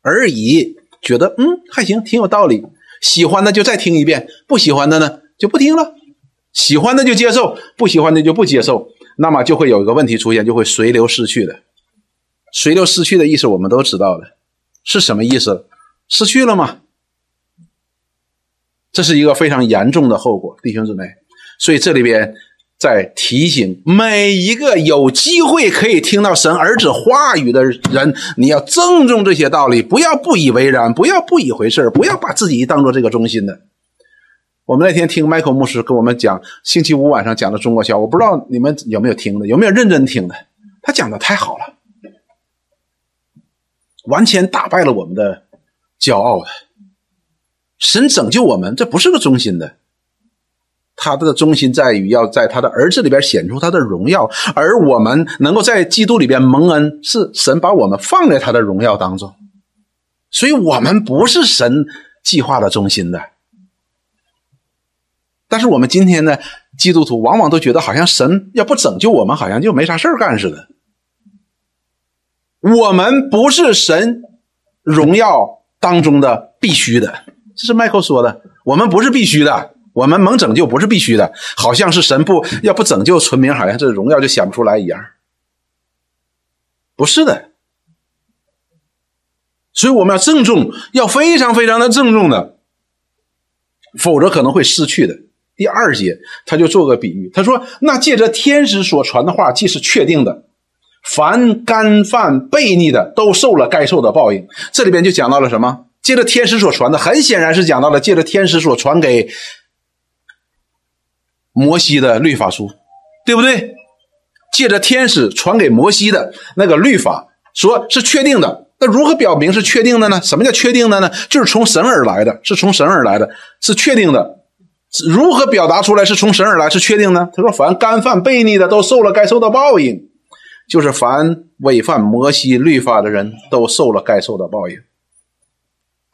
而已。觉得嗯还行，挺有道理。喜欢的就再听一遍，不喜欢的呢就不听了。喜欢的就接受，不喜欢的就不接受。那么就会有一个问题出现，就会随流失去的。随流失去的意思我们都知道的，是什么意思？失去了吗？这是一个非常严重的后果，弟兄姊妹。所以这里边。在提醒每一个有机会可以听到神儿子话语的人，你要郑重这些道理，不要不以为然，不要不以回事不要把自己当做这个中心的。我们那天听 Michael 牧师跟我们讲星期五晚上讲的中国笑，我不知道你们有没有听的，有没有认真听的？他讲的太好了，完全打败了我们的骄傲的。神拯救我们，这不是个中心的。他的中心在于要在他的儿子里边显出他的荣耀，而我们能够在基督里边蒙恩，是神把我们放在他的荣耀当中，所以我们不是神计划的中心的。但是我们今天呢，基督徒往往都觉得好像神要不拯救我们，好像就没啥事干似的。我们不是神荣耀当中的必须的，这是麦克说的，我们不是必须的。我们蒙拯救不是必须的，好像是神不要不拯救村民，好像这荣耀就显不出来一样。不是的，所以我们要郑重，要非常非常的郑重的，否则可能会失去的。第二节他就做个比喻，他说：“那借着天使所传的话，既是确定的，凡干犯悖逆的，都受了该受的报应。”这里边就讲到了什么？借着天使所传的，很显然是讲到了借着天使所传给摩西的律法书，对不对？借着天使传给摩西的那个律法，说是确定的。那如何表明是确定的呢？什么叫确定的呢？就是从神而来的，是从神而来的，是确定的。如何表达出来是从神而来是确定呢？他说：“凡干犯悖逆的，都受了该受的报应；就是凡违反摩西律法的人都受了该受的报应。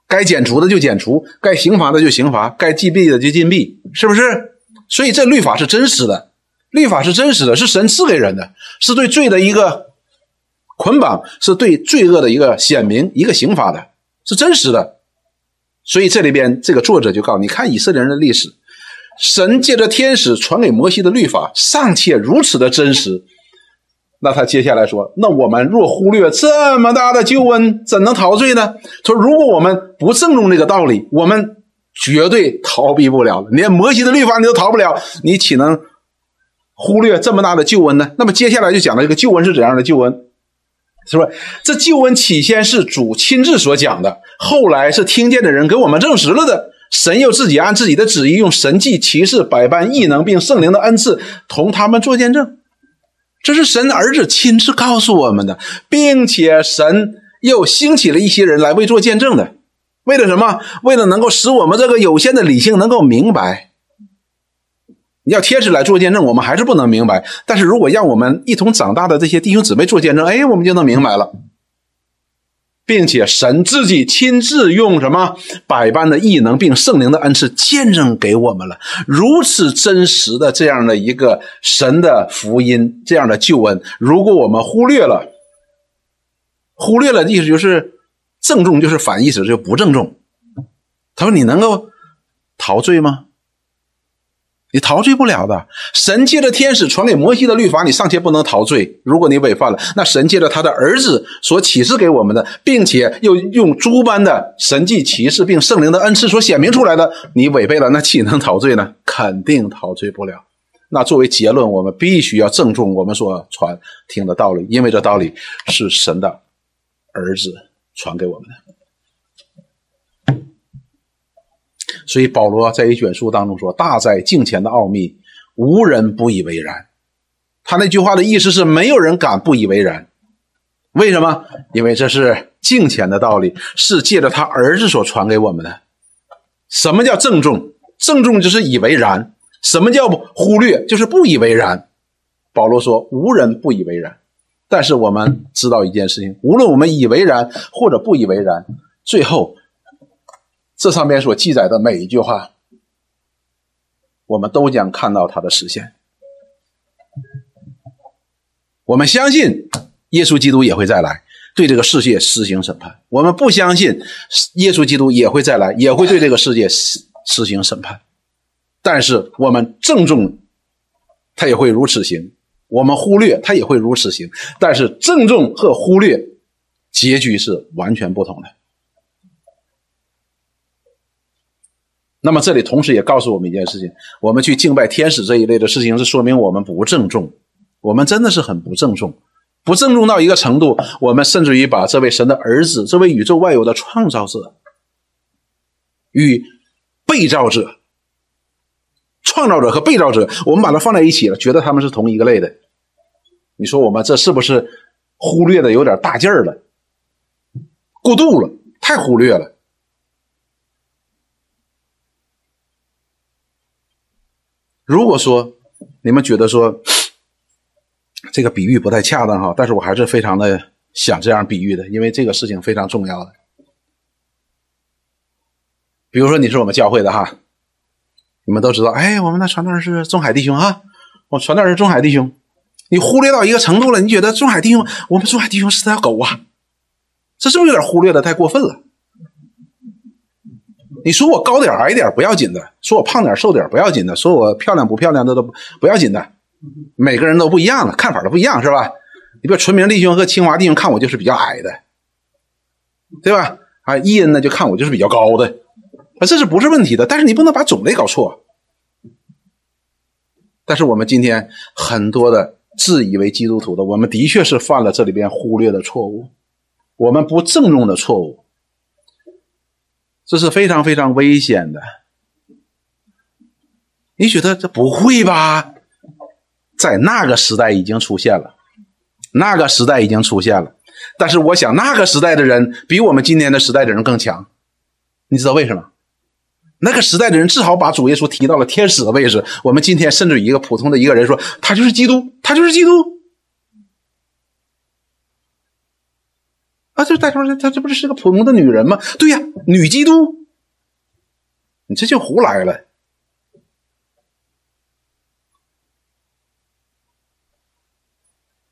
该减除的就减除，该刑罚的就刑罚，该禁闭的就禁闭，是不是？所以这律法是真实的，律法是真实的，是神赐给人的，是对罪的一个。”捆绑是对罪恶的一个显明，一个刑罚的，是真实的。所以这里边这个作者就告诉你看以色列人的历史，神借着天使传给摩西的律法尚且如此的真实，那他接下来说：那我们若忽略这么大的救恩，怎能陶醉呢？说如果我们不郑重这个道理，我们绝对逃避不了连摩西的律法你都逃不了，你岂能忽略这么大的救恩呢？那么接下来就讲了这个救恩是怎样的救恩。是吧？这救恩起先是主亲自所讲的，后来是听见的人给我们证实了的。神又自己按自己的旨意，用神迹、奇事、百般异能，并圣灵的恩赐，同他们做见证。这是神儿子亲自告诉我们的，并且神又兴起了一些人来为做见证的。为了什么？为了能够使我们这个有限的理性能够明白。要天使来做见证，我们还是不能明白。但是如果让我们一同长大的这些弟兄姊妹做见证，哎，我们就能明白了，并且神自己亲自用什么百般的异能，并圣灵的恩赐见证给我们了。如此真实的这样的一个神的福音，这样的救恩，如果我们忽略了，忽略了，意思就是郑重，就是反义词，就不郑重。他说：“你能够陶醉吗？”你陶醉不了的。神借着天使传给摩西的律法，你尚且不能陶醉。如果你违犯了，那神借着他的儿子所启示给我们的，并且又用诸般的神迹启示，并圣灵的恩赐所显明出来的，你违背了，那岂能陶醉呢？肯定陶醉不了。那作为结论，我们必须要郑重我们所传听的道理，因为这道理是神的儿子传给我们的。所以保罗在一卷书当中说：“大在敬前的奥秘，无人不以为然。”他那句话的意思是，没有人敢不以为然。为什么？因为这是敬前的道理，是借着他儿子所传给我们的。什么叫郑重？郑重就是以为然。什么叫忽略？就是不以为然。保罗说：“无人不以为然。”但是我们知道一件事情：无论我们以为然或者不以为然，最后。这上面所记载的每一句话，我们都将看到它的实现。我们相信耶稣基督也会再来，对这个世界施行审判；我们不相信耶稣基督也会再来，也会对这个世界施施行审判。但是我们郑重，他也会如此行；我们忽略，他也会如此行。但是郑重和忽略，结局是完全不同的。那么这里同时也告诉我们一件事情：我们去敬拜天使这一类的事情，是说明我们不郑重。我们真的是很不郑重，不郑重到一个程度，我们甚至于把这位神的儿子、这位宇宙万有的创造者与被造者、创造者和被造者，我们把它放在一起了，觉得他们是同一个类的。你说我们这是不是忽略的有点大劲儿了？过度了，太忽略了。如果说你们觉得说 [SNIFFS] 这个比喻不太恰当哈，但是我还是非常的想这样比喻的，因为这个事情非常重要的。比如说你是我们教会的哈，你们都知道，哎，我们的传道人是中海弟兄哈，我传道人是中海弟兄，你忽略到一个程度了，你觉得中海弟兄，我们中海弟兄是条狗啊，这是不是有点忽略的太过分了？你说我高点矮点不要紧的，说我胖点瘦点不要紧的，说我漂亮不漂亮的都不要紧的，每个人都不一样的看法都不一样是吧？你比如纯明弟兄和清华弟兄看我就是比较矮的，对吧？啊，伊恩呢就看我就是比较高的，啊，这是不是问题的？但是你不能把种类搞错。但是我们今天很多的自以为基督徒的，我们的确是犯了这里边忽略的错误，我们不郑重的错误，这是非常非常危险的。你觉得这不会吧？在那个时代已经出现了，那个时代已经出现了。但是我想，那个时代的人比我们今天的时代的人更强。你知道为什么？那个时代的人至少把主耶稣提到了天使的位置。我们今天甚至一个普通的一个人说，他就是基督，他就是基督。啊，这再说他这不是是个普通的女人吗？对呀，女基督。你这就胡来了。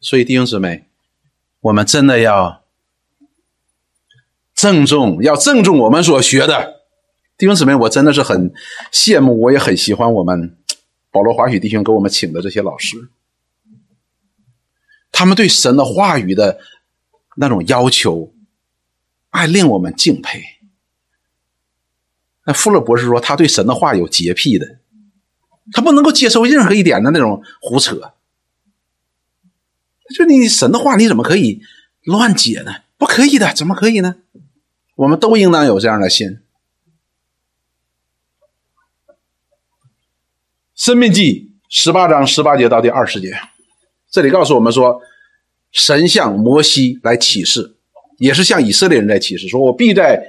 所以弟兄姊妹，我们真的要郑重，要郑重我们所学的。弟兄姊妹，我真的是很羡慕，我也很喜欢我们保罗华许弟兄给我们请的这些老师，他们对神的话语的那种要求，爱令我们敬佩。那富勒博士说，他对神的话有洁癖的，他不能够接受任何一点的那种胡扯。就你神的话，你怎么可以乱解呢？不可以的，怎么可以呢？我们都应当有这样的心。生命记十八章十八节到第二十节，这里告诉我们说，神向摩西来启示，也是向以色列人在启示，说我必在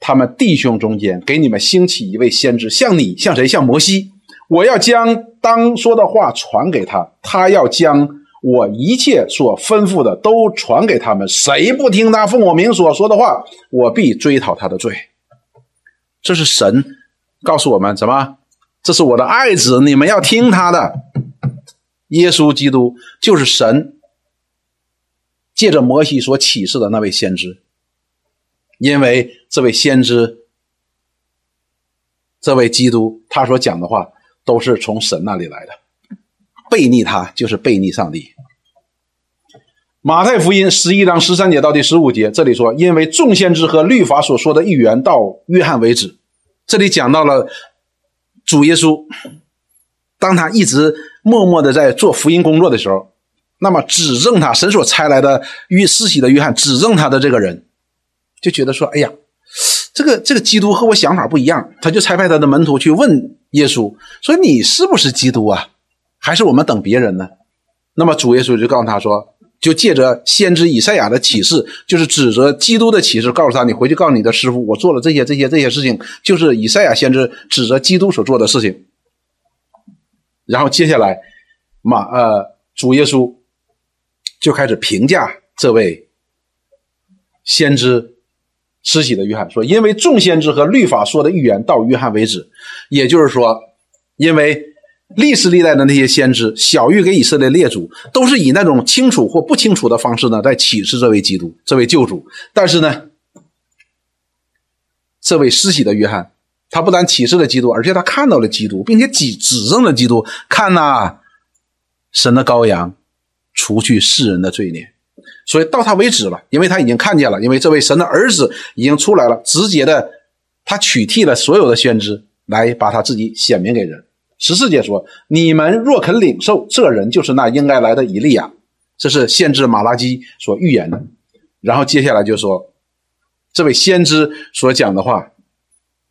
他们弟兄中间给你们兴起一位先知，像你，像谁？像摩西。我要将当说的话传给他，他要将。我一切所吩咐的都传给他们，谁不听他奉我名所说的话，我必追讨他的罪。这是神告诉我们什么？这是我的爱子，你们要听他的。耶稣基督就是神借着摩西所启示的那位先知，因为这位先知，这位基督，他所讲的话都是从神那里来的。背逆他就是背逆上帝。马太福音十一章十三节到第十五节，这里说，因为众先知和律法所说的预言到约翰为止。这里讲到了主耶稣，当他一直默默的在做福音工作的时候，那么指证他神所差来的约施洗的约翰指证他的这个人，就觉得说，哎呀，这个这个基督和我想法不一样，他就差派他的门徒去问耶稣，说你是不是基督啊？还是我们等别人呢？那么主耶稣就告诉他说，就借着先知以赛亚的启示，就是指着基督的启示，告诉他：你回去告诉你的师傅，我做了这些、这些、这些事情，就是以赛亚先知指着基督所做的事情。然后接下来，马呃，主耶稣就开始评价这位先知施洗的约翰，说：因为众先知和律法说的预言到约翰为止，也就是说，因为。历史历代的那些先知，小玉给以色列列祖，都是以那种清楚或不清楚的方式呢，在启示这位基督，这位救主。但是呢，这位施洗的约翰，他不但启示了基督，而且他看到了基督，并且指指证了基督。看呐，神的羔羊，除去世人的罪孽。所以到他为止了，因为他已经看见了，因为这位神的儿子已经出来了，直接的，他取替了所有的先知，来把他自己显明给人。十四节说：“你们若肯领受，这人就是那应该来的以利亚。”这是先知马拉基所预言的。然后接下来就说，这位先知所讲的话，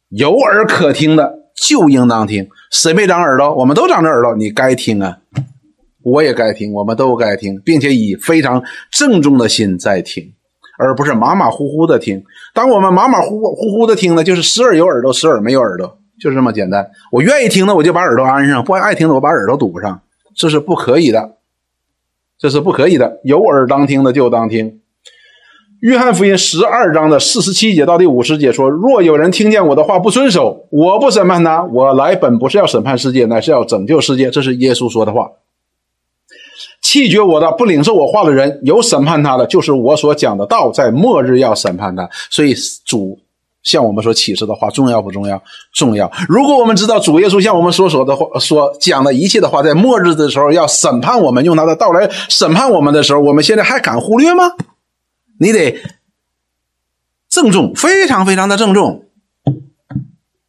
有耳可听的就应当听。谁没长耳朵？我们都长着耳朵，你该听啊，我也该听，我们都该听，并且以非常郑重的心在听，而不是马马虎虎的听。当我们马马虎虎虎虎的听呢，就是时而有耳朵，时而没有耳朵。就是这么简单，我愿意听的我就把耳朵安上，不爱听的我把耳朵堵上，这是不可以的，这是不可以的。有耳当听的就当听。约翰福音十二章的四十七节到第五十节说：“若有人听见我的话不遵守，我不审判他。我来本不是要审判世界，乃是要拯救世界。”这是耶稣说的话。弃绝我的、不领受我话的人，有审判他的，就是我所讲的道，在末日要审判他。所以主。像我们说启示的话重要不重要？重要。如果我们知道主耶稣像我们所说的话、所讲的一切的话，在末日的时候要审判我们，用他的道来审判我们的时候，我们现在还敢忽略吗？你得郑重，非常非常的郑重，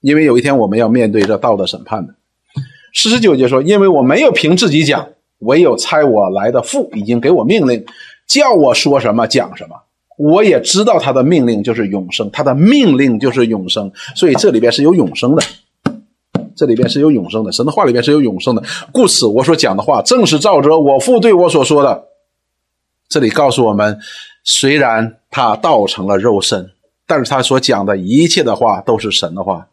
因为有一天我们要面对这道德审判的。四十九节说：“因为我没有凭自己讲，唯有差我来的父已经给我命令，叫我说什么讲什么。我也知道他的命令就是永生，他的命令就是永生。所以这里边是有永生的，这里边是有永生的。神的话里边是有永生的。故此，我所讲的话正是照着我父对我所说的。这里告诉我们，虽然他道成了肉身，但是他所讲的一切的话都是神的话。”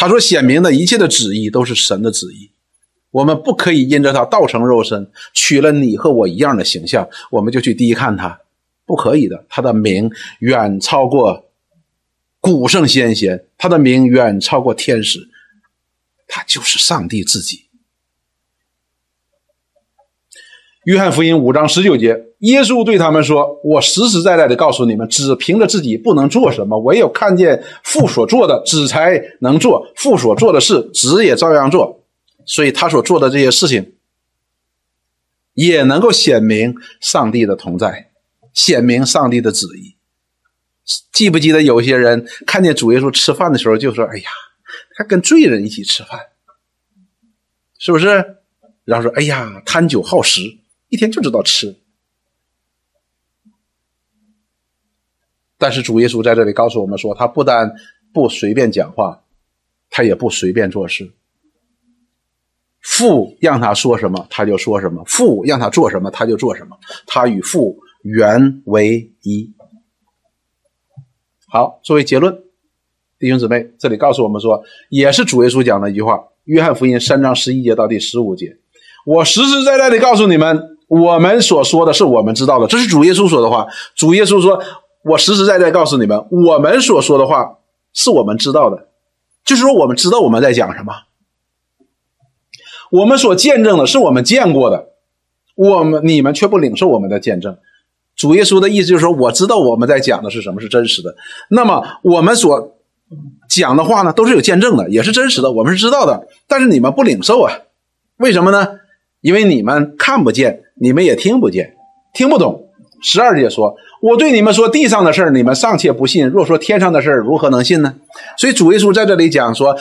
他所：“显明的一切的旨意都是神的旨意，我们不可以因着他道成肉身，取了你和我一样的形象，我们就去低看他，不可以的。他的名远超过古圣先贤，他的名远超过天使，他就是上帝自己。”约翰福音五章十九节，耶稣对他们说：“我实实在在的告诉你们，只凭着自己不能做什么，唯有看见父所做的，子才能做。父所做的事，子也照样做。所以，他所做的这些事情，也能够显明上帝的同在，显明上帝的旨意。记不记得有些人看见主耶稣吃饭的时候，就说：‘哎呀，他跟罪人一起吃饭，是不是？’然后说：‘哎呀，贪酒好食。’”一天就知道吃，但是主耶稣在这里告诉我们说，他不但不随便讲话，他也不随便做事。父让他说什么，他就说什么；父让他做什么，他就做什么。他与父原为一。好，作为结论，弟兄姊妹，这里告诉我们说，也是主耶稣讲的一句话：约翰福音三章十一节到第十五节，我实实在在的告诉你们。我们所说的是我们知道的，这是主耶稣说的话。主耶稣说：“我实实在在告诉你们，我们所说的话是我们知道的，就是说我们知道我们在讲什么。我们所见证的是我们见过的，我们你们却不领受我们的见证。”主耶稣的意思就是说，我知道我们在讲的是什么是真实的。那么我们所讲的话呢，都是有见证的，也是真实的，我们是知道的。但是你们不领受啊？为什么呢？因为你们看不见。你们也听不见，听不懂。十二节说：“我对你们说地上的事儿，你们尚且不信；若说天上的事儿，如何能信呢？”所以主耶稣在这里讲说，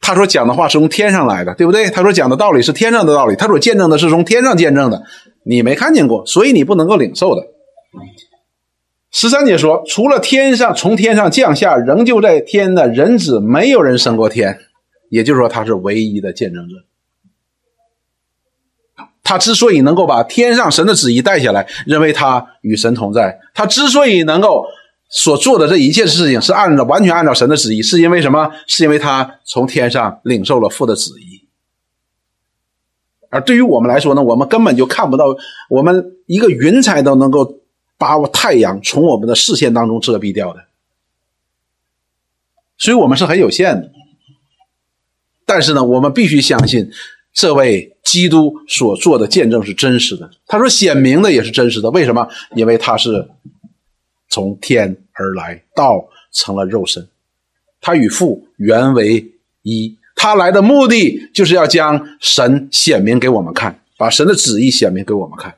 他说讲的话是从天上来的，对不对？他说讲的道理是天上的道理，他所见证的是从天上见证的，你没看见过，所以你不能够领受的。十三节说：“除了天上从天上降下，仍旧在天的人子，没有人升过天。”也就是说，他是唯一的见证者。他之所以能够把天上神的旨意带下来，认为他与神同在。他之所以能够所做的这一切事情是按照完全按照神的旨意，是因为什么？是因为他从天上领受了父的旨意。而对于我们来说呢，我们根本就看不到，我们一个云彩都能够把我太阳从我们的视线当中遮蔽掉的。所以我们是很有限的。但是呢，我们必须相信这位。基督所做的见证是真实的，他说显明的也是真实的。为什么？因为他是从天而来，道成了肉身，他与父原为一。他来的目的就是要将神显明给我们看，把神的旨意显明给我们看。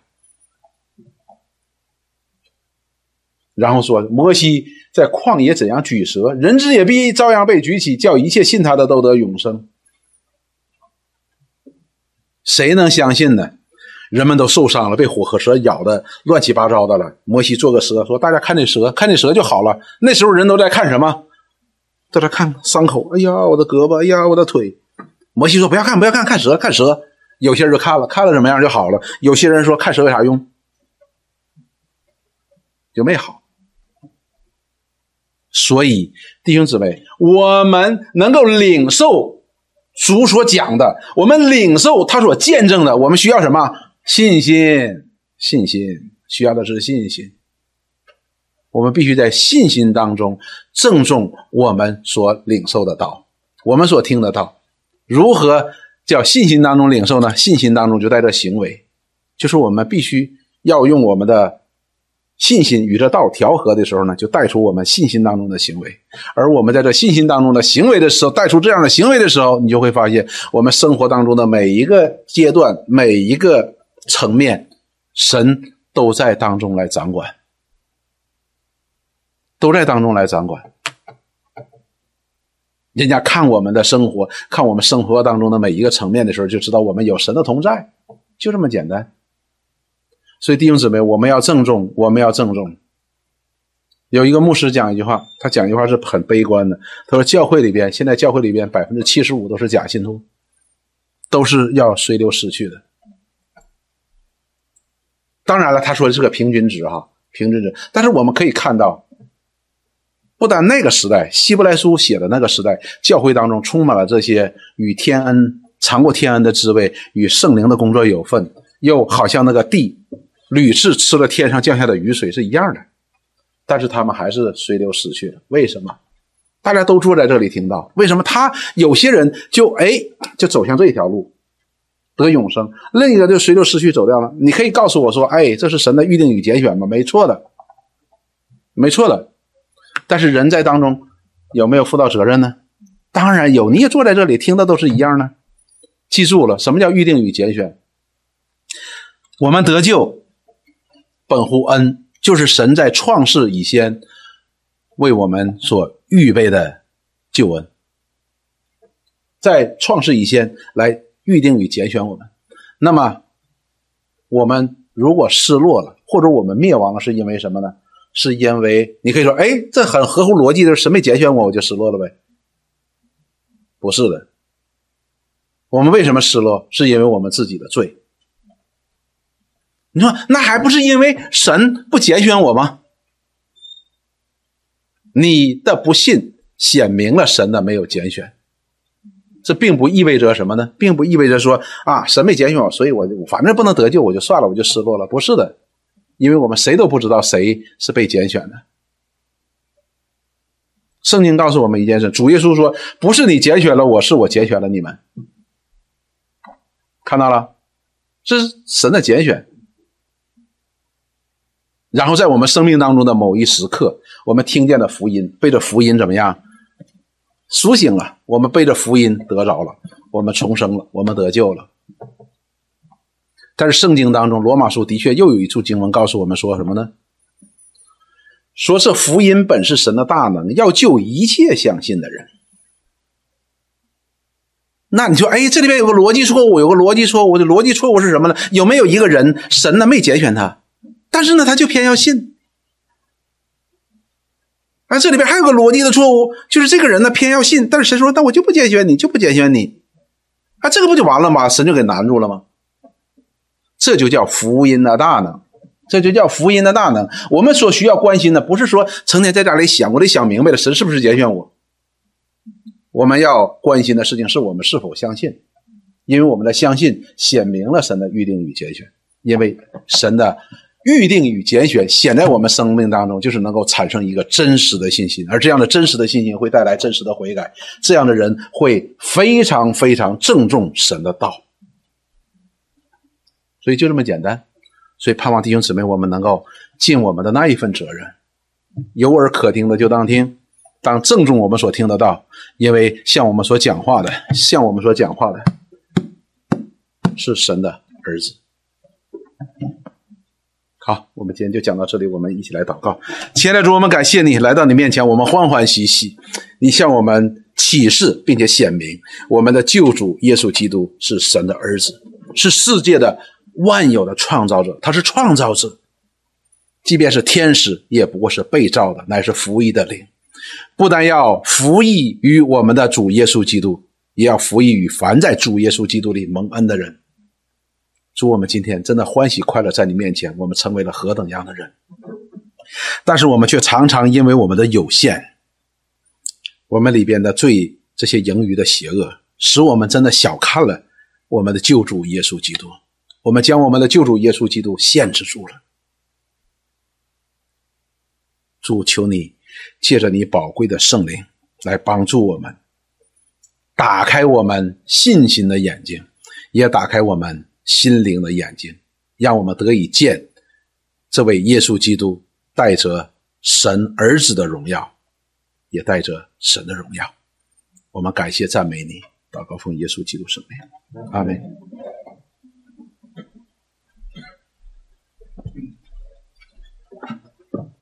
然后说，摩西在旷野怎样举蛇，人子也必照样被举起，叫一切信他的都得永生。谁能相信呢？人们都受伤了，被火和蛇咬的乱七八糟的了。摩西做个蛇，说：“大家看这蛇，看这蛇就好了。”那时候人都在看什么？在这看伤口。哎呀，我的胳膊！哎呀，我的腿！摩西说：“不要看，不要看，看蛇，看蛇。”有些人就看了，看了怎么样就好了。有些人说：“看蛇有啥用？就没好。”所以，弟兄姊妹，我们能够领受。主所讲的，我们领受他所见证的，我们需要什么？信心，信心，需要的是信心。我们必须在信心当中郑重我们所领受的道，我们所听的道。如何叫信心当中领受呢？信心当中就带着行为，就是我们必须要用我们的。信心与这道调和的时候呢，就带出我们信心当中的行为；而我们在这信心当中的行为的时候，带出这样的行为的时候，你就会发现，我们生活当中的每一个阶段、每一个层面，神都在当中来掌管，都在当中来掌管。人家看我们的生活，看我们生活当中的每一个层面的时候，就知道我们有神的同在，就这么简单。所以弟兄姊妹，我们要郑重，我们要郑重。有一个牧师讲一句话，他讲一句话是很悲观的。他说：“教会里边，现在教会里边百分之七十五都是假信徒，都是要随流失去的。”当然了，他说的是个平均值哈，平均值。但是我们可以看到，不但那个时代，希伯来书写的那个时代，教会当中充满了这些与天恩尝过天恩的滋味，与圣灵的工作有份，又好像那个地屡次吃了天上降下的雨水是一样的。但是他们还是随流失去了，为什么？大家都坐在这里听到，为什么他有些人就哎就走向这一条路得永生，另一个就随流失去走掉了？你可以告诉我说，哎，这是神的预定与拣选吗？没错的，没错的。但是人在当中有没有负到责任呢？当然有，你也坐在这里听的都是一样的。记住了，什么叫预定与拣选？我们得救本乎恩。就是神在创世以前为我们所预备的救恩，在创世以前来预定与拣选我们。那么，我们如果失落了，或者我们灭亡了，是因为什么呢？是因为你可以说，哎，这很合乎逻辑的，神没拣选我，我就失落了呗？不是的，我们为什么失落？是因为我们自己的罪。你说那还不是因为神不拣选我吗？你的不信显明了神的没有拣选，这并不意味着什么呢？并不意味着说啊，神没拣选我，所以我就反正不能得救，我就算了，我就失落了。不是的，因为我们谁都不知道谁是被拣选的。圣经告诉我们一件事：主耶稣说，不是你拣选了我，是我拣选了你们。看到了，这是神的拣选。然后在我们生命当中的某一时刻，我们听见了福音，被这福音怎么样？苏醒了，我们被这福音得着了，我们重生了，我们得救了。但是圣经当中，罗马书的确又有一处经文告诉我们说什么呢？说是福音本是神的大能，要救一切相信的人。那你说，哎，这里边有个逻辑错误，有个逻辑错误的逻辑错误是什么呢？有没有一个人神呢没拣选他？但是呢，他就偏要信。啊，这里边还有个逻辑的错误，就是这个人呢偏要信，但是神说：“那我就不拣选你，就不拣选你。”啊，这个不就完了吗？神就给难住了吗？这就叫福音的大能，这就叫福音的大能。我们所需要关心的，不是说成天在家里想，我得想明白了，神是不是拣选我？我们要关心的事情是我们是否相信，因为我们的相信显明了神的预定与拣选，因为神的。预定与拣选显在我们生命当中，就是能够产生一个真实的信心，而这样的真实的信心会带来真实的悔改。这样的人会非常非常郑重神的道，所以就这么简单。所以盼望弟兄姊妹，我们能够尽我们的那一份责任，有耳可听的就当听，当郑重我们所听得到，因为向我们所讲话的，向我们所讲话的是神的儿子。好，我们今天就讲到这里。我们一起来祷告，亲爱的主，我们感谢你来到你面前，我们欢欢喜喜。你向我们启示并且显明，我们的救主耶稣基督是神的儿子，是世界的万有的创造者，他是创造者。即便是天使，也不过是被造的，乃是服役的灵。不但要服役于我们的主耶稣基督，也要服役于凡在主耶稣基督里蒙恩的人。祝我们今天真的欢喜快乐，在你面前，我们成为了何等样的人？但是我们却常常因为我们的有限，我们里边的罪，这些盈余的邪恶，使我们真的小看了我们的救主耶稣基督。我们将我们的救主耶稣基督限制住了。主，求你借着你宝贵的圣灵来帮助我们，打开我们信心的眼睛，也打开我们。心灵的眼睛，让我们得以见这位耶稣基督带着神儿子的荣耀，也带着神的荣耀。我们感谢赞美你，祷告奉耶稣基督圣名，阿门。